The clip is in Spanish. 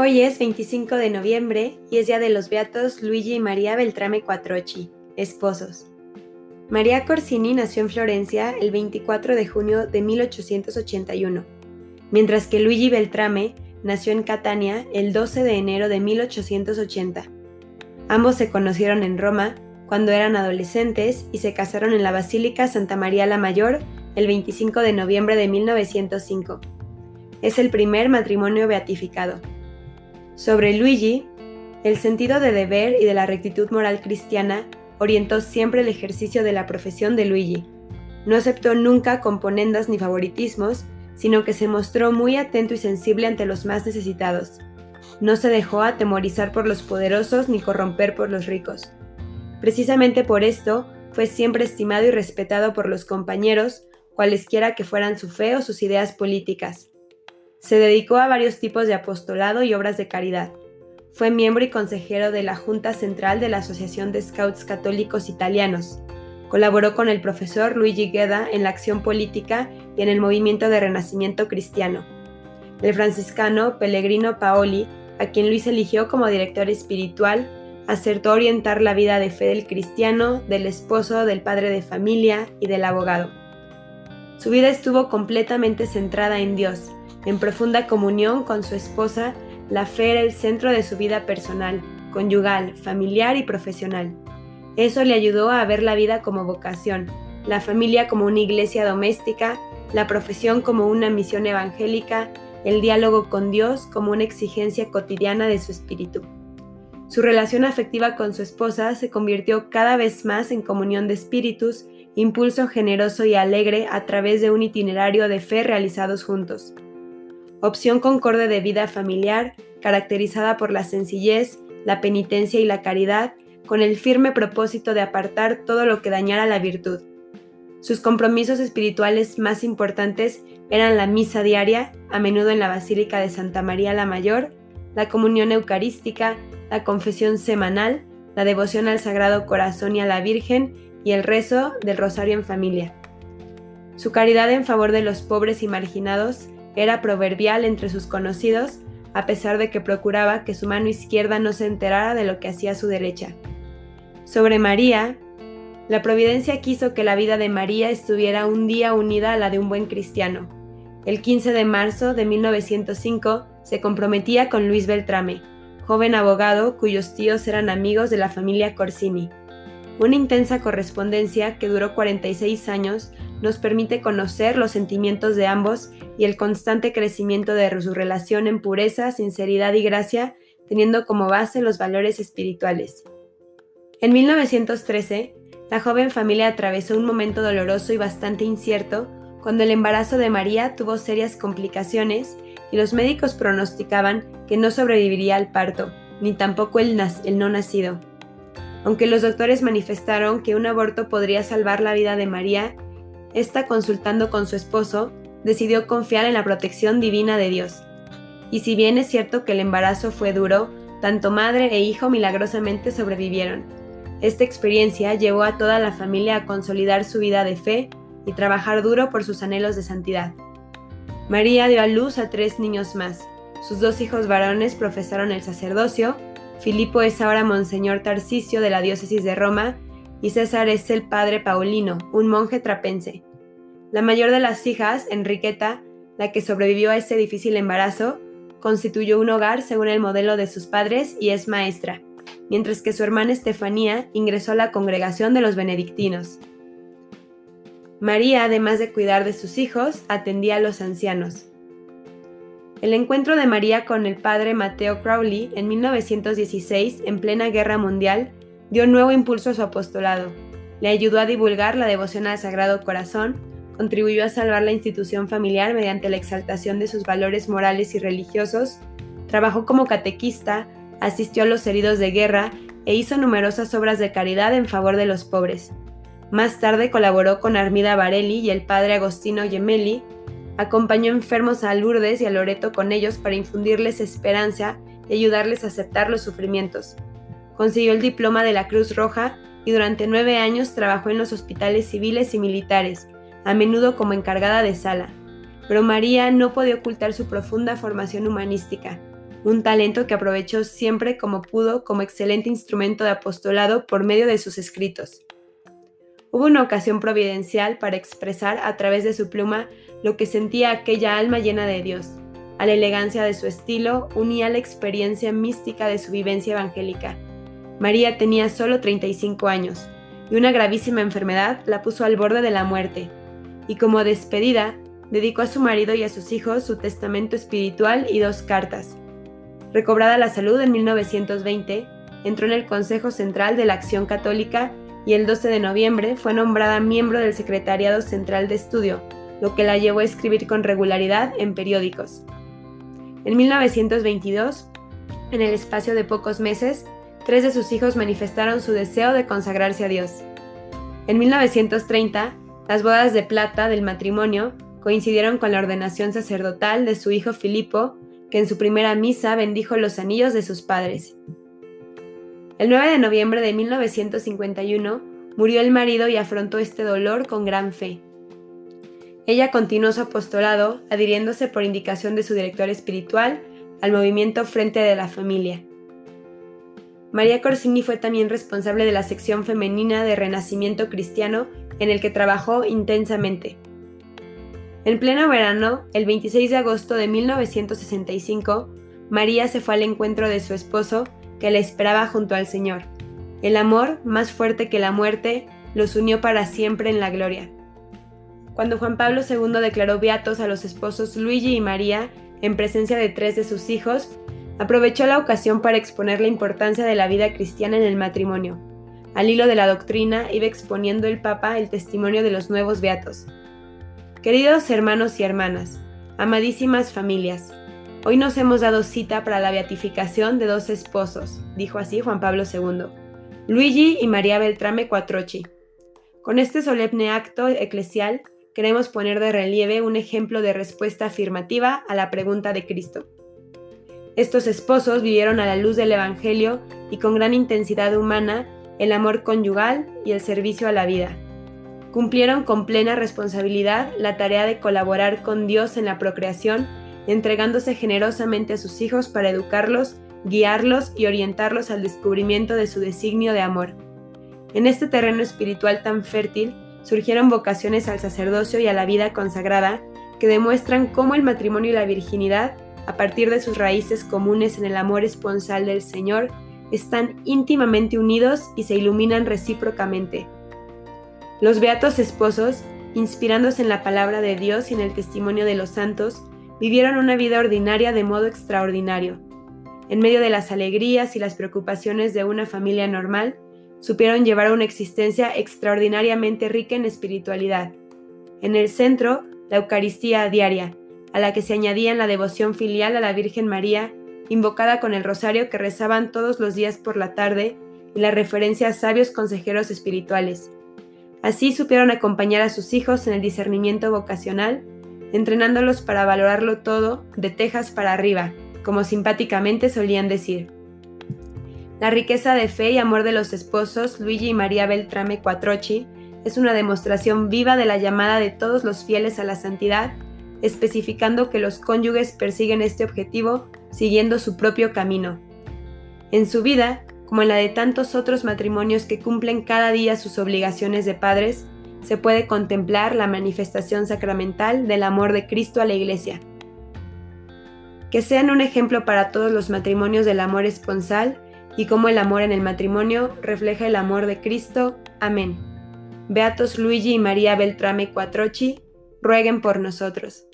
Hoy es 25 de noviembre y es día de los beatos Luigi y María Beltrame Quattrochi, esposos. María Corsini nació en Florencia el 24 de junio de 1881, mientras que Luigi Beltrame nació en Catania el 12 de enero de 1880. Ambos se conocieron en Roma cuando eran adolescentes y se casaron en la Basílica Santa María la Mayor el 25 de noviembre de 1905. Es el primer matrimonio beatificado. Sobre Luigi, el sentido de deber y de la rectitud moral cristiana orientó siempre el ejercicio de la profesión de Luigi. No aceptó nunca componendas ni favoritismos, sino que se mostró muy atento y sensible ante los más necesitados. No se dejó atemorizar por los poderosos ni corromper por los ricos. Precisamente por esto, fue siempre estimado y respetado por los compañeros, cualesquiera que fueran su fe o sus ideas políticas. Se dedicó a varios tipos de apostolado y obras de caridad. Fue miembro y consejero de la Junta Central de la Asociación de Scouts Católicos Italianos. Colaboró con el profesor Luigi Gueda en la acción política y en el movimiento de renacimiento cristiano. El franciscano Pellegrino Paoli, a quien Luis eligió como director espiritual, acertó orientar la vida de fe del cristiano, del esposo, del padre de familia y del abogado. Su vida estuvo completamente centrada en Dios, en profunda comunión con su esposa, la fe era el centro de su vida personal, conyugal, familiar y profesional. Eso le ayudó a ver la vida como vocación, la familia como una iglesia doméstica, la profesión como una misión evangélica, el diálogo con Dios como una exigencia cotidiana de su espíritu. Su relación afectiva con su esposa se convirtió cada vez más en comunión de espíritus, impulso generoso y alegre a través de un itinerario de fe realizados juntos opción concorde de vida familiar caracterizada por la sencillez, la penitencia y la caridad, con el firme propósito de apartar todo lo que dañara la virtud. Sus compromisos espirituales más importantes eran la misa diaria, a menudo en la Basílica de Santa María la Mayor, la comunión eucarística, la confesión semanal, la devoción al Sagrado Corazón y a la Virgen y el rezo del Rosario en familia. Su caridad en favor de los pobres y marginados era proverbial entre sus conocidos, a pesar de que procuraba que su mano izquierda no se enterara de lo que hacía su derecha. Sobre María, la providencia quiso que la vida de María estuviera un día unida a la de un buen cristiano. El 15 de marzo de 1905 se comprometía con Luis Beltrame, joven abogado cuyos tíos eran amigos de la familia Corsini. Una intensa correspondencia que duró 46 años nos permite conocer los sentimientos de ambos y el constante crecimiento de su relación en pureza, sinceridad y gracia, teniendo como base los valores espirituales. En 1913, la joven familia atravesó un momento doloroso y bastante incierto cuando el embarazo de María tuvo serias complicaciones y los médicos pronosticaban que no sobreviviría al parto, ni tampoco el, el no nacido. Aunque los doctores manifestaron que un aborto podría salvar la vida de María, esta consultando con su esposo, decidió confiar en la protección divina de Dios. Y si bien es cierto que el embarazo fue duro, tanto madre e hijo milagrosamente sobrevivieron. Esta experiencia llevó a toda la familia a consolidar su vida de fe y trabajar duro por sus anhelos de santidad. María dio a luz a tres niños más. Sus dos hijos varones profesaron el sacerdocio, Filipo es ahora Monseñor Tarcisio de la diócesis de Roma y César es el padre Paulino, un monje trapense. La mayor de las hijas, Enriqueta, la que sobrevivió a ese difícil embarazo, constituyó un hogar según el modelo de sus padres y es maestra, mientras que su hermana Estefanía ingresó a la congregación de los benedictinos. María, además de cuidar de sus hijos, atendía a los ancianos. El encuentro de María con el padre Mateo Crowley en 1916, en plena guerra mundial, dio nuevo impulso a su apostolado. Le ayudó a divulgar la devoción al Sagrado Corazón, contribuyó a salvar la institución familiar mediante la exaltación de sus valores morales y religiosos, trabajó como catequista, asistió a los heridos de guerra e hizo numerosas obras de caridad en favor de los pobres. Más tarde colaboró con Armida Varelli y el padre Agostino Gemelli, acompañó enfermos a Lourdes y a Loreto con ellos para infundirles esperanza y ayudarles a aceptar los sufrimientos. Consiguió el diploma de la Cruz Roja y durante nueve años trabajó en los hospitales civiles y militares, a menudo como encargada de sala. Pero María no podía ocultar su profunda formación humanística. un talento que aprovechó siempre como pudo como excelente instrumento de apostolado por medio de sus escritos. Hubo una ocasión providencial para expresar a través de su pluma lo que sentía aquella alma llena de Dios. A la elegancia de su estilo unía la experiencia mística de su vivencia evangélica. María tenía solo 35 años y una gravísima enfermedad la puso al borde de la muerte. Y como despedida, dedicó a su marido y a sus hijos su testamento espiritual y dos cartas. Recobrada la salud en 1920, entró en el Consejo Central de la Acción Católica y el 12 de noviembre fue nombrada miembro del Secretariado Central de Estudio, lo que la llevó a escribir con regularidad en periódicos. En 1922, en el espacio de pocos meses, tres de sus hijos manifestaron su deseo de consagrarse a Dios. En 1930, las bodas de plata del matrimonio coincidieron con la ordenación sacerdotal de su hijo Filipo, que en su primera misa bendijo los anillos de sus padres. El 9 de noviembre de 1951 murió el marido y afrontó este dolor con gran fe. Ella continuó su apostolado, adhiriéndose por indicación de su director espiritual al movimiento Frente de la Familia. María Corsini fue también responsable de la sección femenina de Renacimiento Cristiano en el que trabajó intensamente. En pleno verano, el 26 de agosto de 1965, María se fue al encuentro de su esposo que la esperaba junto al Señor. El amor, más fuerte que la muerte, los unió para siempre en la gloria cuando Juan Pablo II declaró beatos a los esposos Luigi y María en presencia de tres de sus hijos, aprovechó la ocasión para exponer la importancia de la vida cristiana en el matrimonio. Al hilo de la doctrina iba exponiendo el Papa el testimonio de los nuevos beatos. Queridos hermanos y hermanas, amadísimas familias, hoy nos hemos dado cita para la beatificación de dos esposos, dijo así Juan Pablo II, Luigi y María Beltrame Quattrochi. Con este solemne acto eclesial queremos poner de relieve un ejemplo de respuesta afirmativa a la pregunta de Cristo. Estos esposos vivieron a la luz del Evangelio y con gran intensidad humana el amor conyugal y el servicio a la vida. Cumplieron con plena responsabilidad la tarea de colaborar con Dios en la procreación, entregándose generosamente a sus hijos para educarlos, guiarlos y orientarlos al descubrimiento de su designio de amor. En este terreno espiritual tan fértil, surgieron vocaciones al sacerdocio y a la vida consagrada que demuestran cómo el matrimonio y la virginidad, a partir de sus raíces comunes en el amor esponsal del Señor, están íntimamente unidos y se iluminan recíprocamente. Los beatos esposos, inspirándose en la palabra de Dios y en el testimonio de los santos, vivieron una vida ordinaria de modo extraordinario. En medio de las alegrías y las preocupaciones de una familia normal, supieron llevar una existencia extraordinariamente rica en espiritualidad. En el centro, la Eucaristía diaria, a la que se añadían la devoción filial a la Virgen María, invocada con el rosario que rezaban todos los días por la tarde, y la referencia a sabios consejeros espirituales. Así supieron acompañar a sus hijos en el discernimiento vocacional, entrenándolos para valorarlo todo de tejas para arriba, como simpáticamente solían decir. La riqueza de fe y amor de los esposos Luigi y María Beltrame Quattrochi es una demostración viva de la llamada de todos los fieles a la santidad, especificando que los cónyuges persiguen este objetivo siguiendo su propio camino. En su vida, como en la de tantos otros matrimonios que cumplen cada día sus obligaciones de padres, se puede contemplar la manifestación sacramental del amor de Cristo a la Iglesia. Que sean un ejemplo para todos los matrimonios del amor esponsal y cómo el amor en el matrimonio refleja el amor de Cristo. Amén. Beatos Luigi y María Beltrame Quattrochi, rueguen por nosotros.